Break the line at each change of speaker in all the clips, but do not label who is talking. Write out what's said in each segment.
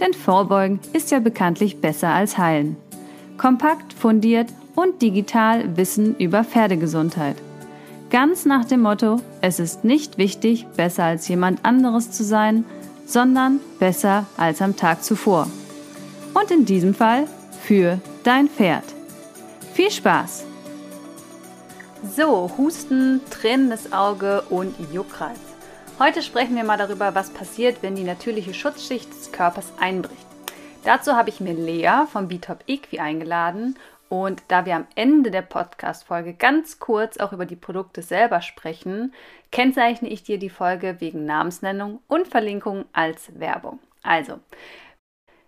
Denn Vorbeugen ist ja bekanntlich besser als Heilen. Kompakt, fundiert und digital Wissen über Pferdegesundheit. Ganz nach dem Motto, es ist nicht wichtig, besser als jemand anderes zu sein, sondern besser als am Tag zuvor. Und in diesem Fall für dein Pferd. Viel Spaß! So, Husten, tränendes Auge und Juckreiz. Heute sprechen wir mal darüber, was passiert, wenn die natürliche Schutzschicht des Körpers einbricht. Dazu habe ich mir Lea vom Bitop Equi eingeladen und da wir am Ende der Podcast-Folge ganz kurz auch über die Produkte selber sprechen, kennzeichne ich dir die Folge wegen Namensnennung und Verlinkung als Werbung. Also,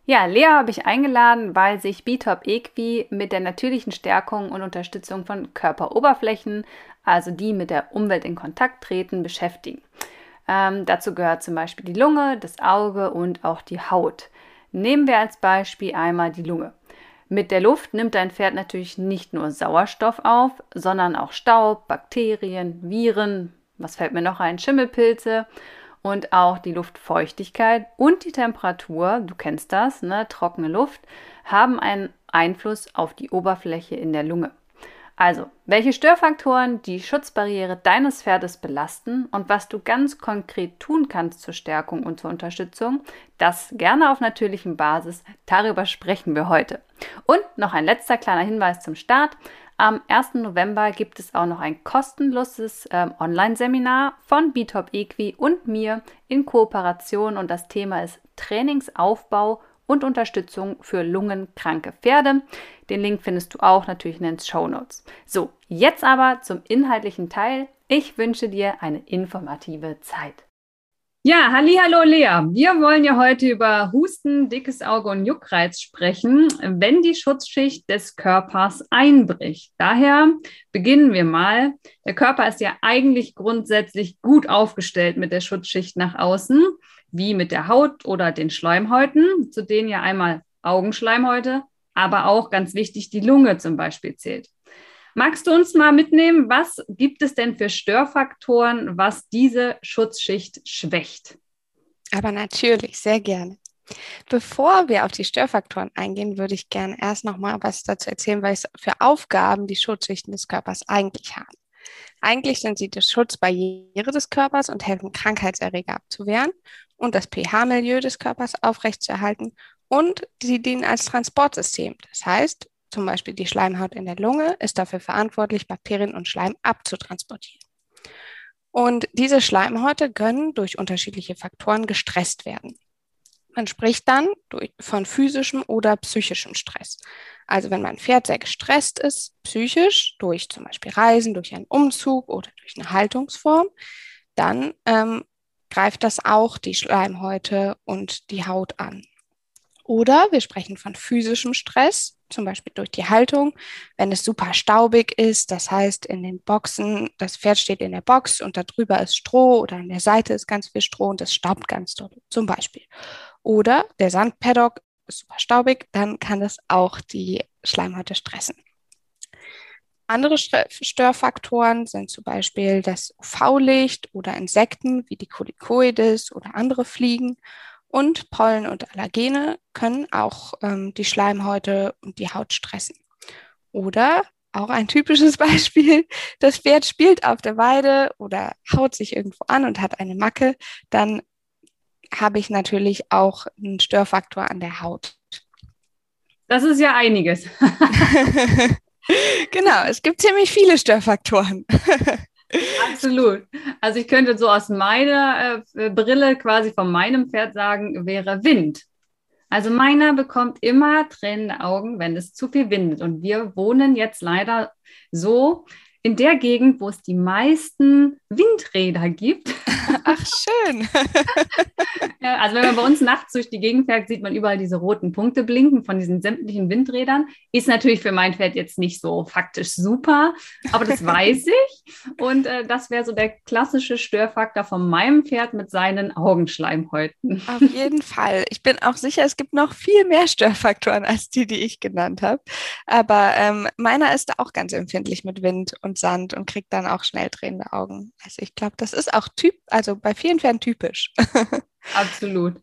ja, Lea habe ich eingeladen, weil sich B-Top Equi mit der natürlichen Stärkung und Unterstützung von Körperoberflächen, also die mit der Umwelt in Kontakt treten, beschäftigen. Ähm, dazu gehört zum Beispiel die Lunge, das Auge und auch die Haut. Nehmen wir als Beispiel einmal die Lunge. Mit der Luft nimmt dein Pferd natürlich nicht nur Sauerstoff auf, sondern auch Staub, Bakterien, Viren, was fällt mir noch ein, Schimmelpilze und auch die Luftfeuchtigkeit und die Temperatur, du kennst das, ne, trockene Luft, haben einen Einfluss auf die Oberfläche in der Lunge. Also, welche Störfaktoren die Schutzbarriere deines Pferdes belasten und was du ganz konkret tun kannst zur Stärkung und zur Unterstützung, das gerne auf natürlichem Basis, darüber sprechen wir heute. Und noch ein letzter kleiner Hinweis zum Start. Am 1. November gibt es auch noch ein kostenloses äh, Online-Seminar von Bitop Equi und mir in Kooperation und das Thema ist Trainingsaufbau und Unterstützung für lungenkranke Pferde. Den Link findest du auch natürlich in den Show Notes. So, jetzt aber zum inhaltlichen Teil. Ich wünsche dir eine informative Zeit. Ja, halli, hallo Lea. Wir wollen ja heute über Husten, dickes Auge und Juckreiz sprechen, wenn die Schutzschicht des Körpers einbricht. Daher beginnen wir mal. Der Körper ist ja eigentlich grundsätzlich gut aufgestellt mit der Schutzschicht nach außen, wie mit der Haut oder den Schleimhäuten, zu denen ja einmal Augenschleimhäute, aber auch ganz wichtig die Lunge zum Beispiel zählt. Magst du uns mal mitnehmen, was gibt es denn für Störfaktoren, was diese Schutzschicht schwächt?
Aber natürlich, sehr gerne. Bevor wir auf die Störfaktoren eingehen, würde ich gerne erst noch mal was dazu erzählen, was für Aufgaben die Schutzschichten des Körpers eigentlich haben. Eigentlich sind sie die Schutzbarriere des Körpers und helfen, Krankheitserreger abzuwehren und das pH-Milieu des Körpers aufrechtzuerhalten. Und sie dienen als Transportsystem. Das heißt, zum Beispiel die Schleimhaut in der Lunge, ist dafür verantwortlich, Bakterien und Schleim abzutransportieren. Und diese Schleimhäute können durch unterschiedliche Faktoren gestresst werden. Man spricht dann von physischem oder psychischem Stress. Also wenn mein Pferd sehr gestresst ist, psychisch, durch zum Beispiel Reisen, durch einen Umzug oder durch eine Haltungsform, dann ähm, greift das auch die Schleimhäute und die Haut an. Oder wir sprechen von physischem Stress, zum Beispiel durch die Haltung. Wenn es super staubig ist, das heißt in den Boxen, das Pferd steht in der Box und darüber ist Stroh oder an der Seite ist ganz viel Stroh und es staubt ganz doll, zum Beispiel. Oder der Sandpaddock ist super staubig, dann kann das auch die Schleimhäute stressen. Andere Störfaktoren sind zum Beispiel das UV-Licht oder Insekten wie die Kolikoides oder andere Fliegen und Pollen und Allergene können auch ähm, die Schleimhäute und die Haut stressen. Oder auch ein typisches Beispiel, das Pferd spielt auf der Weide oder haut sich irgendwo an und hat eine Macke, dann habe ich natürlich auch einen Störfaktor an der Haut.
Das ist ja einiges.
genau, es gibt ziemlich viele Störfaktoren.
Absolut. Also ich könnte so aus meiner äh, Brille quasi von meinem Pferd sagen, wäre Wind. Also meiner bekommt immer tränende Augen, wenn es zu viel windet. Und wir wohnen jetzt leider so in der Gegend, wo es die meisten Windräder gibt.
Ach, schön.
Ja, also wenn man bei uns nachts durch die Gegend fährt, sieht man überall diese roten Punkte blinken von diesen sämtlichen Windrädern. Ist natürlich für mein Pferd jetzt nicht so faktisch super, aber das weiß ich. Und äh, das wäre so der klassische Störfaktor von meinem Pferd mit seinen Augenschleimhäuten.
Auf jeden Fall. Ich bin auch sicher, es gibt noch viel mehr Störfaktoren als die, die ich genannt habe. Aber ähm, meiner ist da auch ganz empfindlich mit Wind und Sand und kriegt dann auch schnell drehende Augen. Also ich glaube, das ist auch typ, also bei vielen Pferden typisch.
Absolut.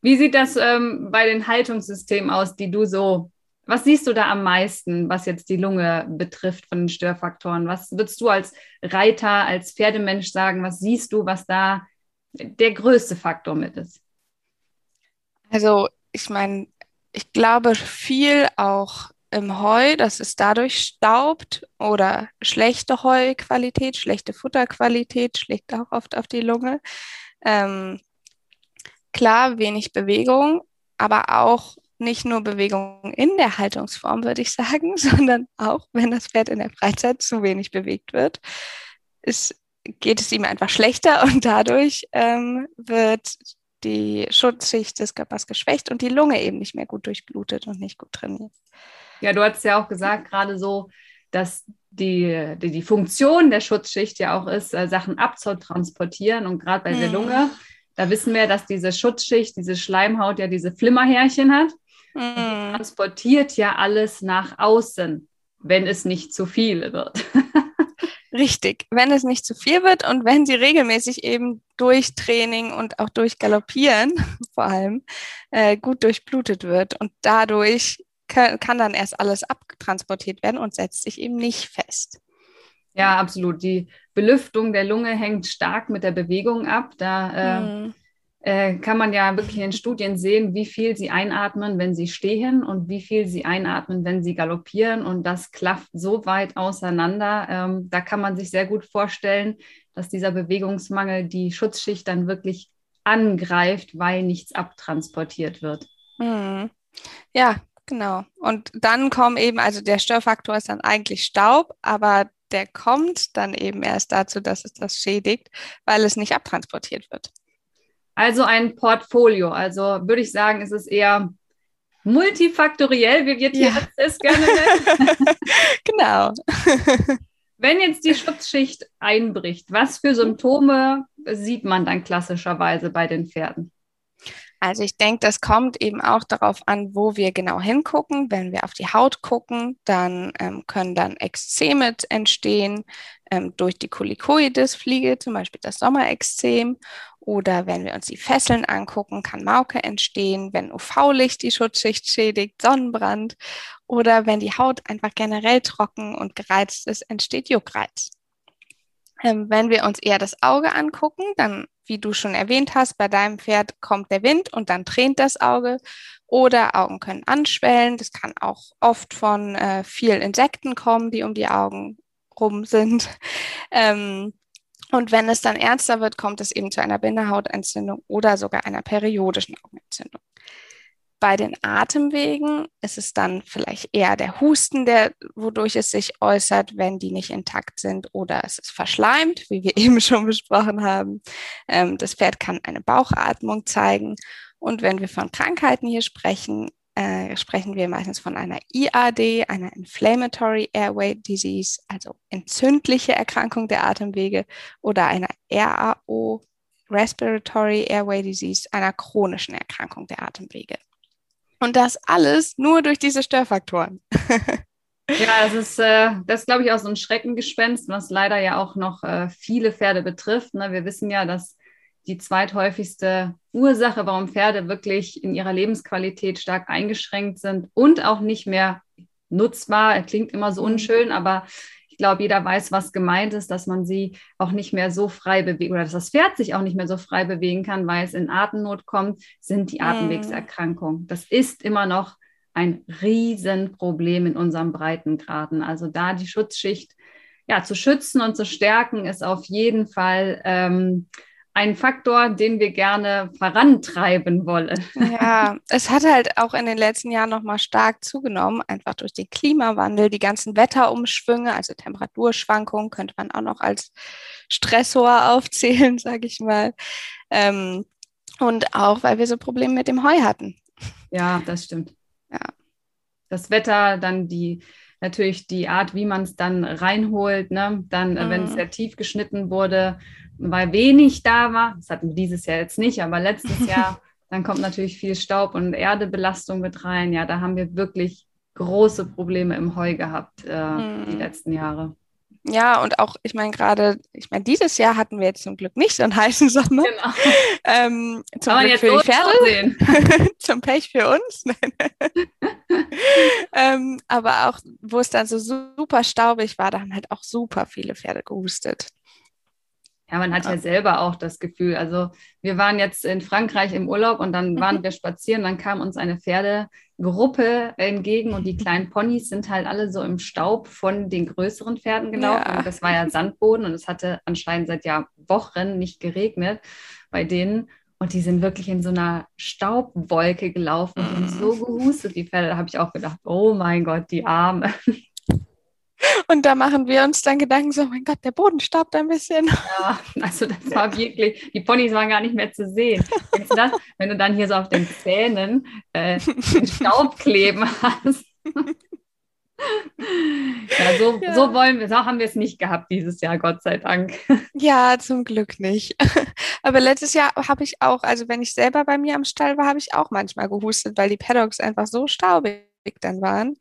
Wie sieht das ähm, bei den Haltungssystemen aus, die du so, was siehst du da am meisten, was jetzt die Lunge betrifft von den Störfaktoren? Was würdest du als Reiter, als Pferdemensch sagen, was siehst du, was da der größte Faktor mit ist?
Also ich meine, ich glaube viel auch im Heu, dass es dadurch staubt oder schlechte Heuqualität, schlechte Futterqualität schlägt auch oft auf die Lunge. Ähm, klar, wenig Bewegung, aber auch nicht nur Bewegung in der Haltungsform, würde ich sagen, sondern auch, wenn das Pferd in der Freizeit zu wenig bewegt wird, ist, geht es ihm einfach schlechter und dadurch ähm, wird die Schutzschicht des Körpers geschwächt und die Lunge eben nicht mehr gut durchblutet und nicht gut trainiert.
Ja, du hast ja auch gesagt, gerade so, dass die, die, die Funktion der Schutzschicht ja auch ist, äh, Sachen abzutransportieren. Und gerade bei mhm. der Lunge, da wissen wir, dass diese Schutzschicht, diese Schleimhaut ja diese Flimmerhärchen hat. Mhm. transportiert ja alles nach außen, wenn es nicht zu viel wird.
Richtig, wenn es nicht zu viel wird und wenn sie regelmäßig eben durch Training und auch durch Galoppieren vor allem äh, gut durchblutet wird und dadurch kann, dann erst alles abtransportiert werden und setzt sich eben nicht fest.
Ja, absolut. Die Belüftung der Lunge hängt stark mit der Bewegung ab. Da äh, mhm. äh, kann man ja wirklich in Studien sehen, wie viel sie einatmen, wenn sie stehen und wie viel sie einatmen, wenn sie galoppieren. Und das klafft so weit auseinander. Ähm, da kann man sich sehr gut vorstellen, dass dieser Bewegungsmangel die Schutzschicht dann wirklich angreift, weil nichts abtransportiert wird.
Mhm. Ja, Genau. Und dann kommen eben, also der Störfaktor ist dann eigentlich Staub, aber der kommt dann eben erst dazu, dass es das schädigt, weil es nicht abtransportiert wird.
Also ein Portfolio. Also würde ich sagen, ist es eher multifaktoriell, wie wir ja. es gerne nennen.
genau.
Wenn jetzt die Schutzschicht einbricht, was für Symptome sieht man dann klassischerweise bei den Pferden?
Also ich denke, das kommt eben auch darauf an, wo wir genau hingucken. Wenn wir auf die Haut gucken, dann ähm, können dann Ekzeme entstehen ähm, durch die Kolikoidisfliege, zum Beispiel das Sommerexzem. Oder wenn wir uns die Fesseln angucken, kann Mauke entstehen, wenn UV-Licht die Schutzschicht schädigt, Sonnenbrand. Oder wenn die Haut einfach generell trocken und gereizt ist, entsteht Juckreiz. Ähm, wenn wir uns eher das Auge angucken, dann wie du schon erwähnt hast, bei deinem Pferd kommt der Wind und dann tränt das Auge. Oder Augen können anschwellen. Das kann auch oft von äh, vielen Insekten kommen, die um die Augen rum sind. Ähm, und wenn es dann ernster wird, kommt es eben zu einer Bindehautentzündung oder sogar einer periodischen Augenentzündung. Bei den Atemwegen ist es dann vielleicht eher der Husten, der, wodurch es sich äußert, wenn die nicht intakt sind, oder es ist verschleimt, wie wir eben schon besprochen haben. Ähm, das Pferd kann eine Bauchatmung zeigen. Und wenn wir von Krankheiten hier sprechen, äh, sprechen wir meistens von einer IAD, einer Inflammatory Airway Disease, also entzündliche Erkrankung der Atemwege, oder einer RAO, Respiratory Airway Disease, einer chronischen Erkrankung der Atemwege. Und das alles nur durch diese Störfaktoren.
Ja, das ist, äh, das glaube ich, auch so ein Schreckengespenst, was leider ja auch noch äh, viele Pferde betrifft. Ne? Wir wissen ja, dass die zweithäufigste Ursache, warum Pferde wirklich in ihrer Lebensqualität stark eingeschränkt sind und auch nicht mehr nutzbar, klingt immer so mhm. unschön, aber glaube, jeder weiß, was gemeint ist, dass man sie auch nicht mehr so frei bewegt oder dass das Pferd sich auch nicht mehr so frei bewegen kann, weil es in Atemnot kommt, sind die Atemwegserkrankungen. Das ist immer noch ein Riesenproblem in unserem Breitengraden. Also da die Schutzschicht ja, zu schützen und zu stärken, ist auf jeden Fall ähm, ein Faktor, den wir gerne vorantreiben wollen.
Ja, es hat halt auch in den letzten Jahren nochmal stark zugenommen, einfach durch den Klimawandel, die ganzen Wetterumschwünge, also Temperaturschwankungen könnte man auch noch als Stressor aufzählen, sage ich mal. Ähm, Und auch, weil wir so Probleme mit dem Heu hatten.
Ja, das stimmt.
Ja.
Das Wetter, dann die, natürlich die Art, wie man es dann reinholt, ne? Dann, mhm. wenn es sehr tief geschnitten wurde, weil wenig da war, das hatten wir dieses Jahr jetzt nicht, aber letztes Jahr, dann kommt natürlich viel Staub und Erdebelastung mit rein. Ja, da haben wir wirklich große Probleme im Heu gehabt, äh, mhm. die letzten Jahre.
Ja, und auch, ich meine, gerade, ich meine, dieses Jahr hatten wir jetzt zum Glück nicht so einen heißen Sommer. Genau. Ähm, zum
Aber
Glück für die Pferde. zum Pech für uns. ähm, aber auch, wo es dann so super staubig war, da haben halt auch super viele Pferde gehustet.
Ja, man hat ja. ja selber auch das Gefühl. Also wir waren jetzt in Frankreich im Urlaub und dann waren wir spazieren, dann kam uns eine Pferdegruppe entgegen und die kleinen Ponys sind halt alle so im Staub von den größeren Pferden gelaufen. Ja. das war ja Sandboden und es hatte anscheinend seit ja Wochen nicht geregnet bei denen. Und die sind wirklich in so einer Staubwolke gelaufen und mhm. so gehustet, die Pferde. Da habe ich auch gedacht, oh mein Gott, die Arme.
Und da machen wir uns dann Gedanken, so, mein Gott, der Boden staubt ein bisschen.
Ja, also das war wirklich, die Ponys waren gar nicht mehr zu sehen. Du das, wenn du dann hier so auf den Zähnen äh, Staub kleben hast. Ja so, ja. so wollen wir, so haben wir es nicht gehabt dieses Jahr, Gott sei Dank.
Ja, zum Glück nicht. Aber letztes Jahr habe ich auch, also wenn ich selber bei mir am Stall war, habe ich auch manchmal gehustet, weil die Paddocks einfach so staubig dann waren.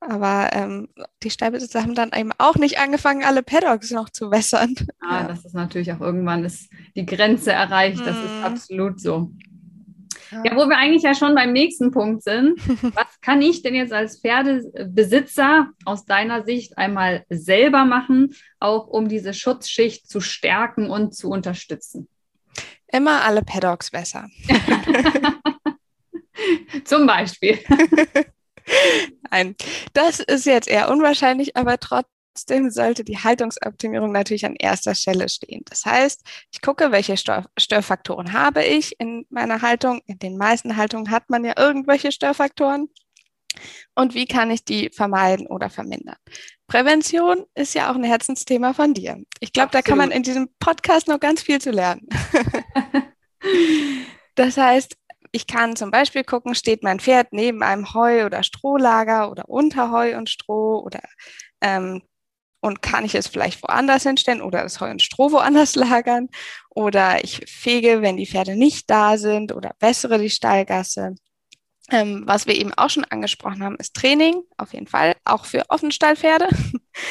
Aber ähm, die Stallbesitzer haben dann eben auch nicht angefangen, alle Paddocks noch zu wässern.
Ah, ja. das ist natürlich auch irgendwann ist die Grenze erreicht. Das ist mhm. absolut so. Ja. ja, wo wir eigentlich ja schon beim nächsten Punkt sind. Was kann ich denn jetzt als Pferdebesitzer aus deiner Sicht einmal selber machen, auch um diese Schutzschicht zu stärken und zu unterstützen?
Immer alle Paddocks wässern.
Zum Beispiel.
Nein, das ist jetzt eher unwahrscheinlich, aber trotzdem sollte die Haltungsoptimierung natürlich an erster Stelle stehen. Das heißt, ich gucke, welche Störfaktoren habe ich in meiner Haltung. In den meisten Haltungen hat man ja irgendwelche Störfaktoren. Und wie kann ich die vermeiden oder vermindern? Prävention ist ja auch ein Herzensthema von dir. Ich glaube, da kann man in diesem Podcast noch ganz viel zu lernen. das heißt, ich kann zum Beispiel gucken, steht mein Pferd neben einem Heu- oder Strohlager oder unter Heu und Stroh oder ähm, und kann ich es vielleicht woanders hinstellen oder das Heu und Stroh woanders lagern oder ich fege, wenn die Pferde nicht da sind oder bessere die Stallgasse. Ähm, was wir eben auch schon angesprochen haben, ist Training, auf jeden Fall, auch für Offenstallpferde.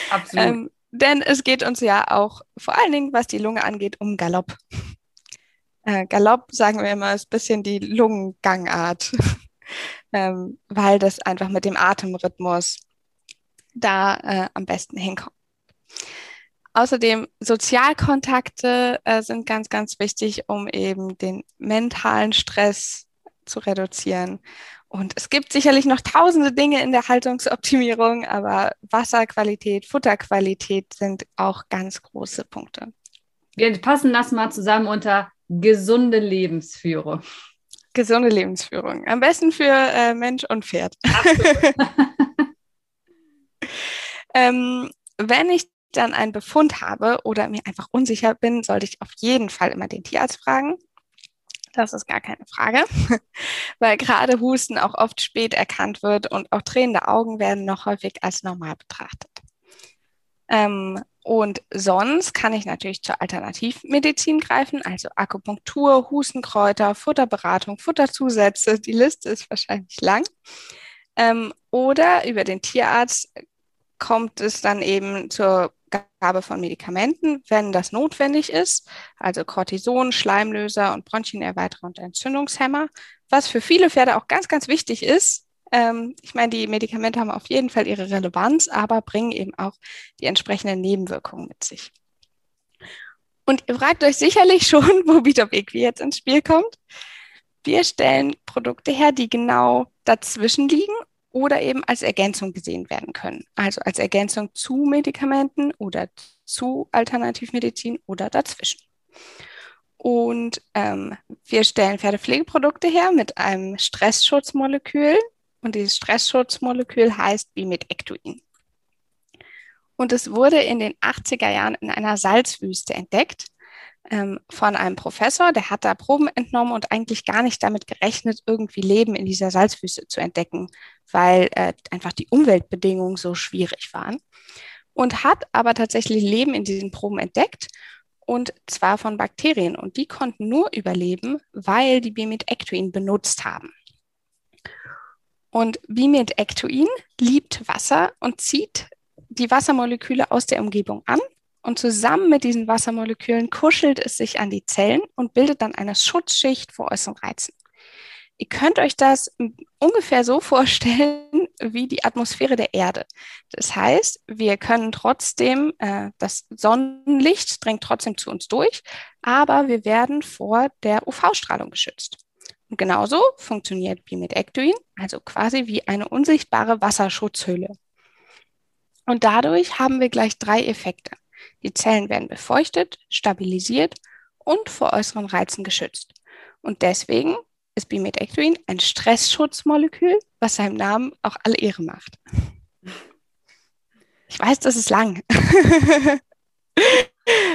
Absolut. ähm,
denn es geht uns ja auch vor allen Dingen, was die Lunge angeht, um Galopp. Äh, Galopp, sagen wir immer, ist ein bisschen die Lungengangart, ähm, weil das einfach mit dem Atemrhythmus da äh, am besten hinkommt. Außerdem Sozialkontakte äh, sind ganz, ganz wichtig, um eben den mentalen Stress zu reduzieren. Und es gibt sicherlich noch tausende Dinge in der Haltungsoptimierung, aber Wasserqualität, Futterqualität sind auch ganz große Punkte.
Wir passen das mal zusammen unter gesunde Lebensführung.
Gesunde Lebensführung. Am besten für äh, Mensch und Pferd. ähm, wenn ich dann einen Befund habe oder mir einfach unsicher bin, sollte ich auf jeden Fall immer den Tierarzt fragen. Das ist gar keine Frage, weil gerade Husten auch oft spät erkannt wird und auch tränende Augen werden noch häufig als normal betrachtet. Ähm, und sonst kann ich natürlich zur Alternativmedizin greifen, also Akupunktur, Hustenkräuter, Futterberatung, Futterzusätze. Die Liste ist wahrscheinlich lang. Ähm, oder über den Tierarzt kommt es dann eben zur Gabe von Medikamenten, wenn das notwendig ist, also Cortison, Schleimlöser und Bronchienerweiterer und Entzündungshemmer, was für viele Pferde auch ganz, ganz wichtig ist, ähm, ich meine, die Medikamente haben auf jeden Fall ihre Relevanz, aber bringen eben auch die entsprechenden Nebenwirkungen mit sich. Und ihr fragt euch sicherlich schon, wo Bitop Equi jetzt ins Spiel kommt. Wir stellen Produkte her, die genau dazwischen liegen oder eben als Ergänzung gesehen werden können. Also als Ergänzung zu Medikamenten oder zu Alternativmedizin oder dazwischen. Und ähm, wir stellen Pferdepflegeprodukte her mit einem Stressschutzmolekül, und dieses Stressschutzmolekül heißt Bimidectuin. Und es wurde in den 80er Jahren in einer Salzwüste entdeckt. ähm, von einem Professor, der hat da Proben entnommen und eigentlich gar nicht damit gerechnet, irgendwie Leben in dieser Salzwüste zu entdecken, weil äh, einfach die Umweltbedingungen so schwierig waren. Und hat aber tatsächlich Leben in diesen Proben entdeckt und zwar von Bakterien. Und die konnten nur überleben, weil die Bimidectuin benutzt haben. Und Bimidectuin liebt Wasser und zieht die Wassermoleküle aus der Umgebung an und zusammen mit diesen Wassermolekülen kuschelt es sich an die Zellen und bildet dann eine Schutzschicht vor äußeren Reizen. Ihr könnt euch das ungefähr so vorstellen wie die Atmosphäre der Erde. Das heißt, wir können trotzdem, äh, das Sonnenlicht drängt trotzdem zu uns durch, aber wir werden vor der UV-Strahlung geschützt. Genauso funktioniert Bimidectuin, also quasi wie eine unsichtbare Wasserschutzhülle. Und dadurch haben wir gleich drei Effekte. Die Zellen werden befeuchtet, stabilisiert und vor äußeren Reizen geschützt. Und deswegen ist Bimidectuin ein Stressschutzmolekül, was seinem Namen auch alle Ehre macht. Ich weiß, das ist lang.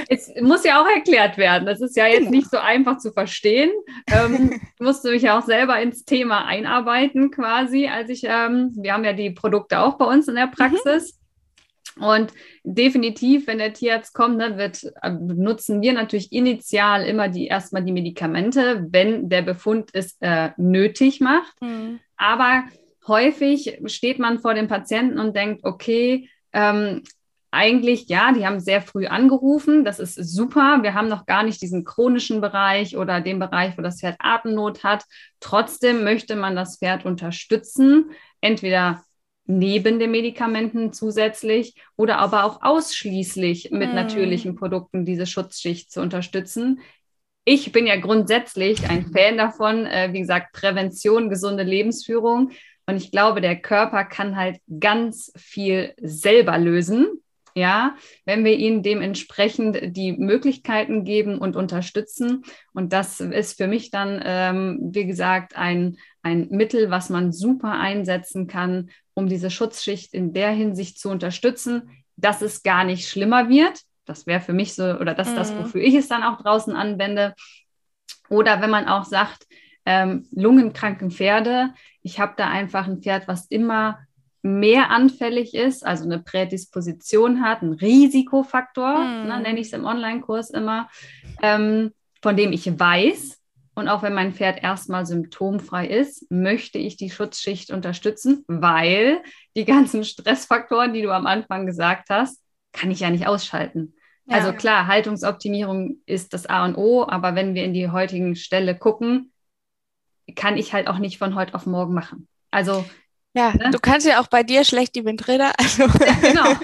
Es muss ja auch erklärt werden. Das ist ja jetzt genau. nicht so einfach zu verstehen. Ähm, ich musste mich ja auch selber ins Thema einarbeiten, quasi, als ich, ähm, wir haben ja die Produkte auch bei uns in der mhm. Praxis. Mhm. Und definitiv, wenn der Tierarzt kommt, ne, wird, äh, nutzen wir natürlich initial immer die erstmal die Medikamente, wenn der Befund es äh, nötig macht. Mhm. Aber häufig steht man vor dem Patienten und denkt, okay, ähm, eigentlich, ja, die haben sehr früh angerufen. Das ist super. Wir haben noch gar nicht diesen chronischen Bereich oder den Bereich, wo das Pferd Atemnot hat. Trotzdem möchte man das Pferd unterstützen, entweder neben den Medikamenten zusätzlich oder aber auch ausschließlich mit mm. natürlichen Produkten diese Schutzschicht zu unterstützen. Ich bin ja grundsätzlich ein Fan davon, äh, wie gesagt, Prävention, gesunde Lebensführung. Und ich glaube, der Körper kann halt ganz viel selber lösen ja, wenn wir ihnen dementsprechend die Möglichkeiten geben und unterstützen. Und das ist für mich dann, ähm, wie gesagt, ein, ein Mittel, was man super einsetzen kann, um diese Schutzschicht in der Hinsicht zu unterstützen, dass es gar nicht schlimmer wird. Das wäre für mich so, oder das ist mhm. das, wofür ich es dann auch draußen anwende. Oder wenn man auch sagt, ähm, lungenkranken Pferde, ich habe da einfach ein Pferd, was immer mehr anfällig ist, also eine Prädisposition hat, ein Risikofaktor, mhm. ne, nenne ich es im Online-Kurs immer, ähm, von dem ich weiß, und auch wenn mein Pferd erstmal symptomfrei ist, möchte ich die Schutzschicht unterstützen, weil die ganzen Stressfaktoren, die du am Anfang gesagt hast, kann ich ja nicht ausschalten. Ja. Also klar, Haltungsoptimierung ist das A und O, aber wenn wir in die heutigen Stelle gucken, kann ich halt auch nicht von heute auf morgen machen. Also
ja, ne? du kannst ja auch bei dir schlecht die Windräder. Also ja, genau.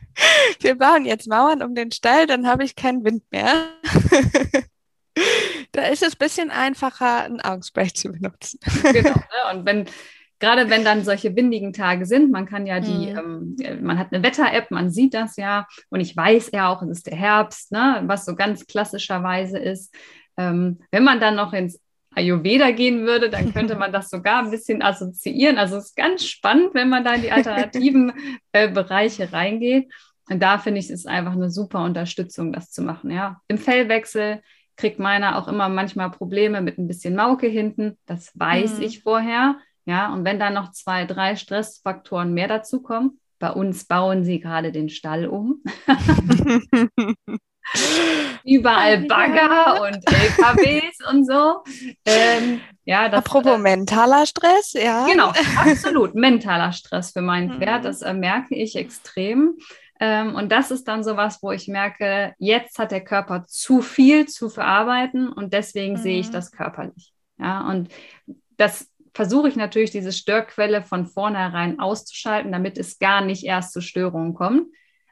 wir bauen jetzt Mauern um den Stall, dann habe ich keinen Wind mehr. da ist es ein bisschen einfacher, ein Augenspray zu benutzen.
genau. Ne? Und wenn gerade wenn dann solche windigen Tage sind, man kann ja die, mhm. ähm, man hat eine Wetter-App, man sieht das ja und ich weiß ja auch, es ist der Herbst, ne, was so ganz klassischerweise ist. Ähm, wenn man dann noch ins Ayurveda gehen würde, dann könnte man das sogar ein bisschen assoziieren. Also es ist ganz spannend, wenn man da in die alternativen äh, Bereiche reingeht. Und da finde ich, es ist einfach eine super Unterstützung, das zu machen. Ja, im Fellwechsel kriegt meiner auch immer manchmal Probleme mit ein bisschen Mauke hinten. Das weiß mhm. ich vorher. Ja, und wenn da noch zwei, drei Stressfaktoren mehr dazukommen, bei uns bauen sie gerade den Stall um. Überall Bagger und LKWs und so. Ähm,
ja, das, Apropos äh, mentaler Stress, ja.
Genau, absolut. mentaler Stress für mein mhm. Pferd, das äh, merke ich extrem. Ähm, und das ist dann sowas, wo ich merke, jetzt hat der Körper zu viel zu verarbeiten und deswegen mhm. sehe ich mhm. das körperlich. Ja, und das versuche ich natürlich, diese Störquelle von vornherein auszuschalten, damit es gar nicht erst zu Störungen kommt.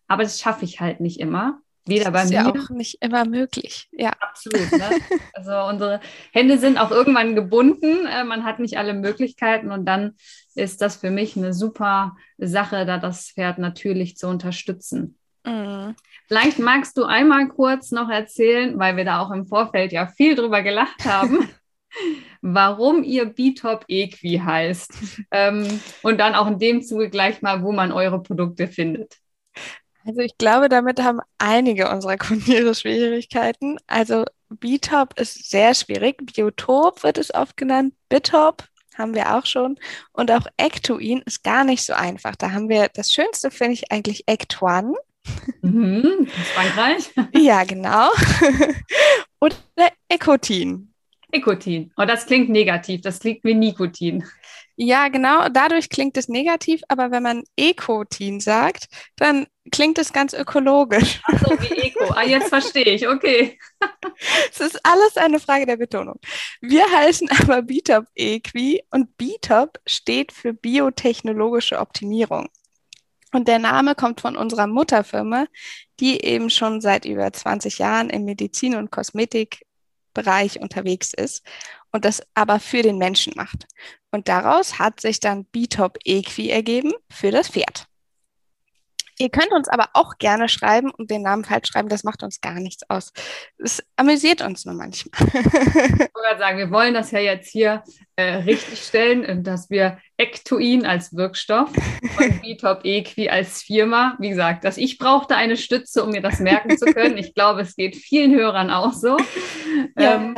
Aber das schaffe ich halt nicht immer. Weder bei
ist
mir.
ja auch nicht immer möglich. Ja.
Absolut. Ne? Also unsere Hände sind auch irgendwann gebunden. Äh, man hat nicht alle Möglichkeiten und dann ist das für mich eine super Sache, da das Pferd natürlich zu unterstützen. Mhm. Vielleicht magst du einmal kurz noch erzählen, weil wir da auch im Vorfeld ja viel drüber gelacht haben, warum ihr B-Top Equi heißt. ähm, und dann auch in dem Zuge gleich mal, wo man eure Produkte findet.
Also ich glaube, damit haben einige unserer Kunden ihre Schwierigkeiten. Also Bitop ist sehr schwierig. Biotop wird es oft genannt. Bitop haben wir auch schon. Und auch Ectoin ist gar nicht so einfach. Da haben wir, das Schönste finde ich eigentlich Ectuan.
Mhm, Frankreich.
ja, genau. Oder Ecotin.
Ecotin. Oh, das klingt negativ. Das klingt wie Nikotin.
Ja, genau. Dadurch klingt es negativ, aber wenn man Ecotin sagt, dann klingt es ganz ökologisch.
Ach so, wie Eco. Ah, jetzt verstehe ich. Okay.
Es ist alles eine Frage der Betonung. Wir heißen aber BTOP Equi und BTOP steht für biotechnologische Optimierung. Und der Name kommt von unserer Mutterfirma, die eben schon seit über 20 Jahren im Medizin- und Kosmetikbereich unterwegs ist und das aber für den Menschen macht. Und daraus hat sich dann BTOP Equi ergeben für das Pferd. Ihr könnt uns aber auch gerne schreiben und den Namen falsch schreiben, das macht uns gar nichts aus. Es amüsiert uns nur manchmal.
ich wollte sagen, wir wollen das ja jetzt hier äh, richtig stellen, dass wir Ectoin als Wirkstoff und Bitop Equi als Firma, wie gesagt, dass ich brauchte eine Stütze, um mir das merken zu können. Ich glaube, es geht vielen Hörern auch so. Ja. Ähm,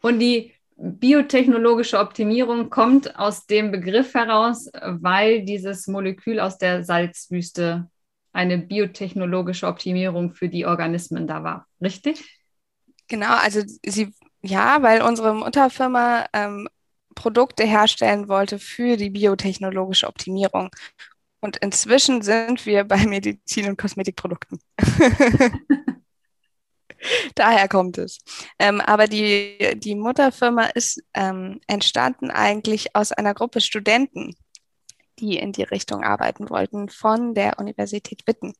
und die biotechnologische Optimierung kommt aus dem Begriff heraus, weil dieses Molekül aus der Salzwüste eine biotechnologische Optimierung für die Organismen da war. Richtig?
Genau, also sie, ja, weil unsere Mutterfirma ähm, Produkte herstellen wollte für die biotechnologische Optimierung. Und inzwischen sind wir bei Medizin- und Kosmetikprodukten. Daher kommt es. Ähm, aber die, die Mutterfirma ist ähm, entstanden eigentlich aus einer Gruppe Studenten, die in die Richtung arbeiten wollten von der Universität Witten.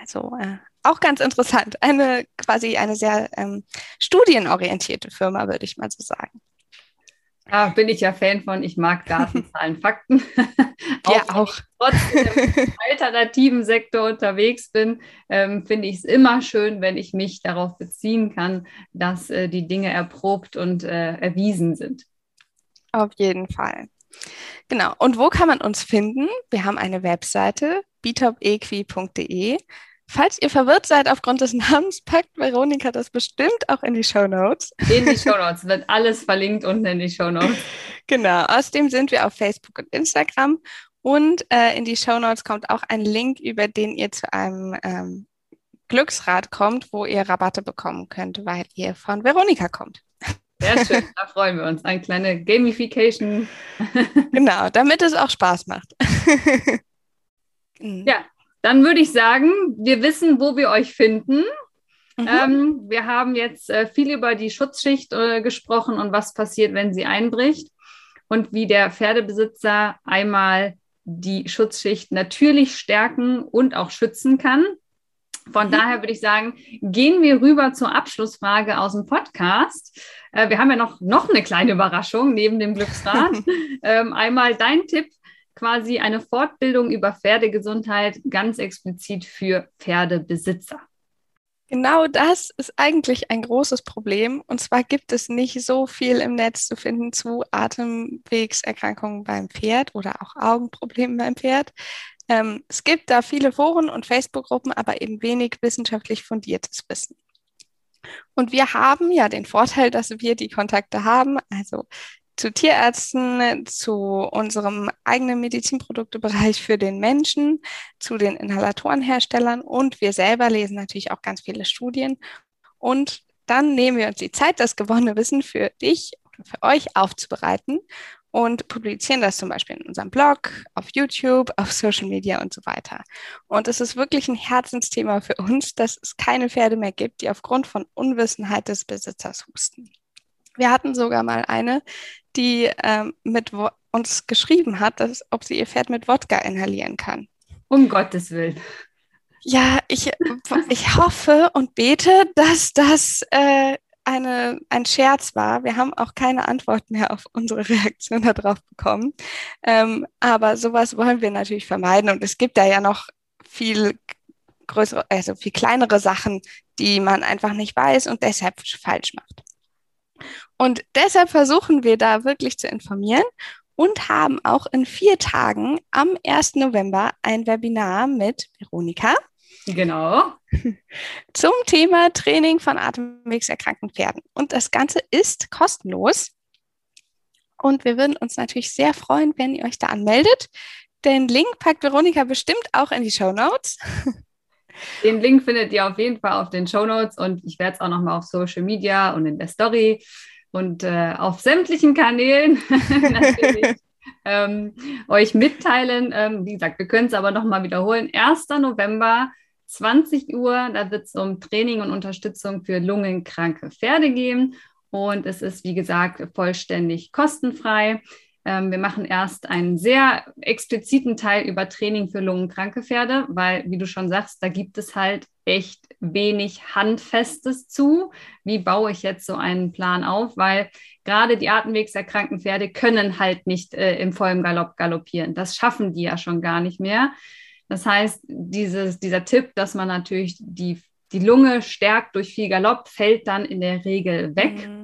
Also äh, auch ganz interessant. Eine quasi eine sehr ähm, studienorientierte Firma, würde ich mal so sagen.
Ja, bin ich ja Fan von. Ich mag Daten, Zahlen, Fakten.
auch ja, auch.
trotzdem im alternativen Sektor unterwegs bin, ähm, finde ich es immer schön, wenn ich mich darauf beziehen kann, dass äh, die Dinge erprobt und äh, erwiesen sind.
Auf jeden Fall. Genau. Und wo kann man uns finden? Wir haben eine Webseite, bitopequi.de. Falls ihr verwirrt seid aufgrund des Namens, packt Veronika das bestimmt auch in die Show Notes.
In die Show Notes wird alles verlinkt unten in die Show Notes.
Genau. Außerdem sind wir auf Facebook und Instagram und äh, in die Show Notes kommt auch ein Link, über den ihr zu einem ähm, Glücksrad kommt, wo ihr Rabatte bekommen könnt, weil ihr von Veronika kommt.
Sehr schön, da freuen wir uns. Eine kleine Gamification.
genau, damit es auch Spaß macht.
ja, dann würde ich sagen, wir wissen, wo wir euch finden. Mhm. Ähm, wir haben jetzt äh, viel über die Schutzschicht äh, gesprochen und was passiert, wenn sie einbricht und wie der Pferdebesitzer einmal die Schutzschicht natürlich stärken und auch schützen kann. Von mhm. daher würde ich sagen, gehen wir rüber zur Abschlussfrage aus dem Podcast. Äh, wir haben ja noch, noch eine kleine Überraschung neben dem Glücksrad. ähm, einmal dein Tipp quasi eine Fortbildung über Pferdegesundheit ganz explizit für Pferdebesitzer.
Genau das ist eigentlich ein großes Problem. Und zwar gibt es nicht so viel im Netz zu finden zu Atemwegserkrankungen beim Pferd oder auch Augenproblemen beim Pferd. Ähm, es gibt da viele Foren und Facebook-Gruppen, aber eben wenig wissenschaftlich fundiertes Wissen. Und wir haben ja den Vorteil, dass wir die Kontakte haben. Also zu Tierärzten, zu unserem eigenen Medizinproduktebereich für den Menschen, zu den Inhalatorenherstellern und wir selber lesen natürlich auch ganz viele Studien. Und dann nehmen wir uns die Zeit, das gewonnene Wissen für dich oder für euch aufzubereiten und publizieren das zum Beispiel in unserem Blog, auf YouTube, auf Social Media und so weiter. Und es ist wirklich ein Herzensthema für uns, dass es keine Pferde mehr gibt, die aufgrund von Unwissenheit des Besitzers husten. Wir hatten sogar mal eine, die ähm, mit uns geschrieben hat, dass, ob sie ihr Pferd mit Wodka inhalieren kann.
Um Gottes Willen.
Ja, ich, ich hoffe und bete, dass das äh, eine, ein Scherz war. Wir haben auch keine Antwort mehr auf unsere Reaktion darauf bekommen. Ähm, aber sowas wollen wir natürlich vermeiden. Und es gibt da ja noch viel größere, also viel kleinere Sachen, die man einfach nicht weiß und deshalb falsch macht. Und deshalb versuchen wir da wirklich zu informieren und haben auch in vier Tagen am 1. November ein Webinar mit Veronika
Genau.
Zum Thema Training von atemwegserkrankten Pferden. Und das Ganze ist kostenlos. Und wir würden uns natürlich sehr freuen, wenn ihr euch da anmeldet. Den Link packt Veronika bestimmt auch in die Show Notes.
Den Link findet ihr auf jeden Fall auf den Show Notes und ich werde es auch nochmal auf Social Media und in der Story und äh, auf sämtlichen Kanälen natürlich ähm, euch mitteilen. Ähm, wie gesagt, wir können es aber nochmal wiederholen. 1. November, 20 Uhr, da wird es um Training und Unterstützung für lungenkranke Pferde gehen. Und es ist, wie gesagt, vollständig kostenfrei. Ähm, wir machen erst einen sehr expliziten Teil über Training für lungenkranke Pferde, weil, wie du schon sagst, da gibt es halt echt wenig Handfestes zu. Wie baue ich jetzt so einen Plan auf? Weil gerade die atemwegserkrankten Pferde können halt nicht äh, im vollen Galopp galoppieren. Das schaffen die ja schon gar nicht mehr. Das heißt, dieses, dieser Tipp, dass man natürlich die, die Lunge stärkt durch viel Galopp, fällt dann in der Regel weg. Mhm.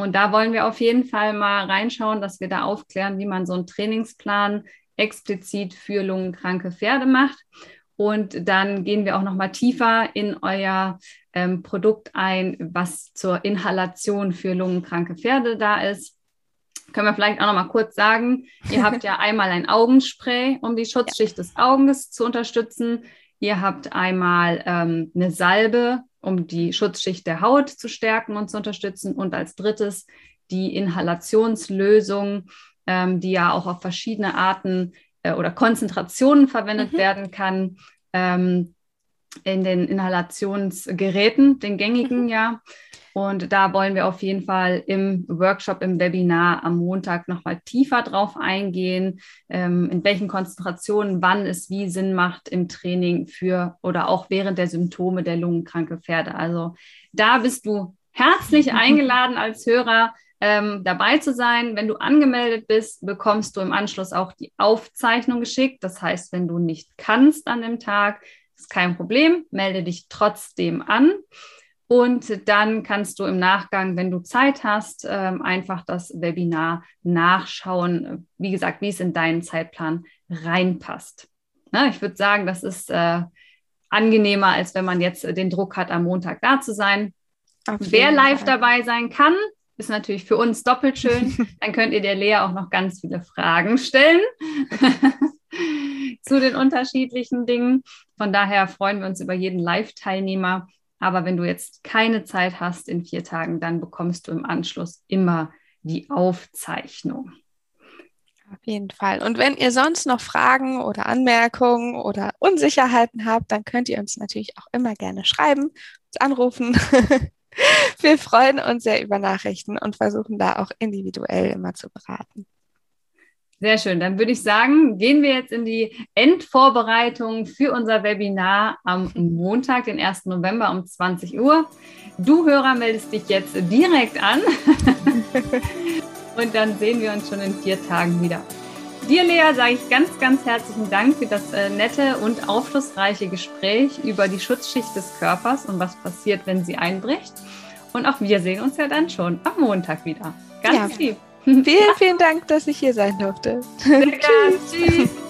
Und da wollen wir auf jeden Fall mal reinschauen, dass wir da aufklären, wie man so einen Trainingsplan explizit für lungenkranke Pferde macht. Und dann gehen wir auch noch mal tiefer in euer ähm, Produkt ein, was zur Inhalation für lungenkranke Pferde da ist. Können wir vielleicht auch noch mal kurz sagen, ihr habt ja einmal ein Augenspray, um die Schutzschicht ja. des Auges zu unterstützen. Ihr habt einmal ähm, eine Salbe, um die Schutzschicht der Haut zu stärken und zu unterstützen. Und als drittes die Inhalationslösung, ähm, die ja auch auf verschiedene Arten äh, oder Konzentrationen verwendet mhm. werden kann. Ähm, in den Inhalationsgeräten, den gängigen mhm. ja. Und da wollen wir auf jeden Fall im Workshop, im Webinar am Montag nochmal tiefer drauf eingehen, ähm, in welchen Konzentrationen, wann es wie Sinn macht im Training für oder auch während der Symptome der lungenkranke Pferde. Also da bist du herzlich eingeladen als Hörer. Ähm, dabei zu sein. Wenn du angemeldet bist, bekommst du im Anschluss auch die Aufzeichnung geschickt. Das heißt, wenn du nicht kannst an dem Tag, ist kein Problem, melde dich trotzdem an. Und dann kannst du im Nachgang, wenn du Zeit hast, ähm, einfach das Webinar nachschauen, wie gesagt, wie es in deinen Zeitplan reinpasst. Na, ich würde sagen, das ist äh, angenehmer, als wenn man jetzt den Druck hat, am Montag da zu sein. Wer live Fall. dabei sein kann, ist natürlich für uns doppelt schön. Dann könnt ihr der Lea auch noch ganz viele Fragen stellen zu den unterschiedlichen Dingen. Von daher freuen wir uns über jeden Live-Teilnehmer. Aber wenn du jetzt keine Zeit hast in vier Tagen, dann bekommst du im Anschluss immer die Aufzeichnung.
Auf jeden Fall. Und wenn ihr sonst noch Fragen oder Anmerkungen oder Unsicherheiten habt, dann könnt ihr uns natürlich auch immer gerne schreiben, uns anrufen. Wir freuen uns sehr über Nachrichten und versuchen da auch individuell immer zu beraten.
Sehr schön. Dann würde ich sagen, gehen wir jetzt in die Endvorbereitung für unser Webinar am Montag, den 1. November um 20 Uhr. Du Hörer meldest dich jetzt direkt an und dann sehen wir uns schon in vier Tagen wieder. Dir, Lea, sage ich ganz, ganz herzlichen Dank für das äh, nette und aufschlussreiche Gespräch über die Schutzschicht des Körpers und was passiert, wenn sie einbricht. Und auch wir sehen uns ja dann schon am Montag wieder. Ganz ja. lieb.
Vielen, vielen Dank, dass ich hier sein durfte. Tschüss. Tschüss.